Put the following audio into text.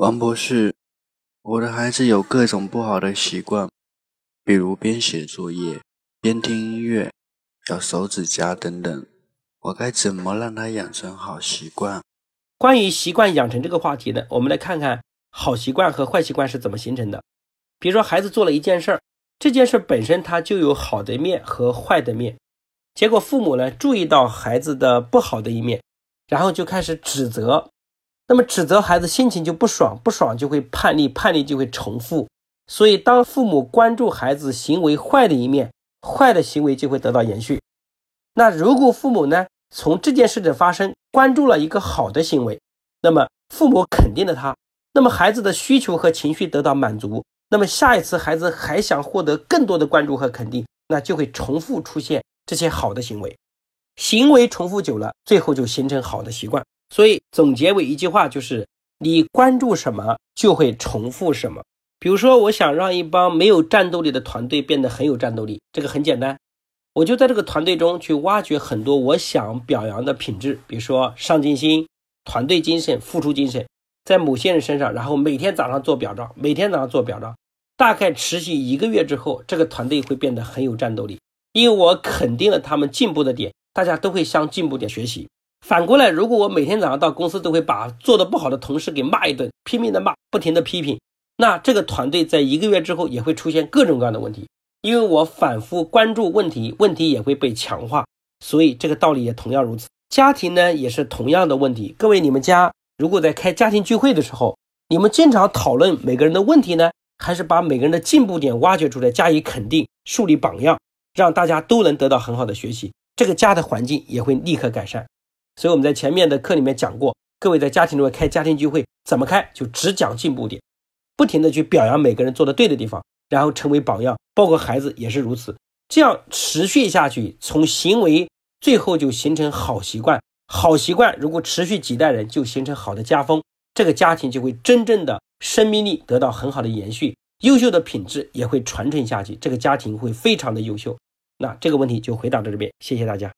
王博士，我的孩子有各种不好的习惯，比如边写作业边听音乐、咬手指甲等等，我该怎么让他养成好习惯？关于习惯养成这个话题呢，我们来看看好习惯和坏习惯是怎么形成的。比如说，孩子做了一件事儿，这件事本身它就有好的面和坏的面，结果父母呢注意到孩子的不好的一面，然后就开始指责。那么指责孩子心情就不爽，不爽就会叛逆，叛逆就会重复。所以当父母关注孩子行为坏的一面，坏的行为就会得到延续。那如果父母呢，从这件事的发生关注了一个好的行为，那么父母肯定了他，那么孩子的需求和情绪得到满足，那么下一次孩子还想获得更多的关注和肯定，那就会重复出现这些好的行为。行为重复久了，最后就形成好的习惯。所以总结为一句话，就是你关注什么，就会重复什么。比如说，我想让一帮没有战斗力的团队变得很有战斗力，这个很简单，我就在这个团队中去挖掘很多我想表扬的品质，比如说上进心、团队精神、付出精神，在某些人身上，然后每天早上做表彰，每天早上做表彰，大概持续一个月之后，这个团队会变得很有战斗力，因为我肯定了他们进步的点，大家都会向进步点学习。反过来，如果我每天早上到公司都会把做的不好的同事给骂一顿，拼命的骂，不停的批评，那这个团队在一个月之后也会出现各种各样的问题。因为我反复关注问题，问题也会被强化，所以这个道理也同样如此。家庭呢也是同样的问题。各位，你们家如果在开家庭聚会的时候，你们经常讨论每个人的问题呢，还是把每个人的进步点挖掘出来加以肯定，树立榜样，让大家都能得到很好的学习，这个家的环境也会立刻改善。所以我们在前面的课里面讲过，各位在家庭中开家庭聚会怎么开？就只讲进步点，不停的去表扬每个人做的对的地方，然后成为榜样，包括孩子也是如此。这样持续下去，从行为最后就形成好习惯。好习惯如果持续几代人，就形成好的家风，这个家庭就会真正的生命力得到很好的延续，优秀的品质也会传承下去，这个家庭会非常的优秀。那这个问题就回答到这边，谢谢大家。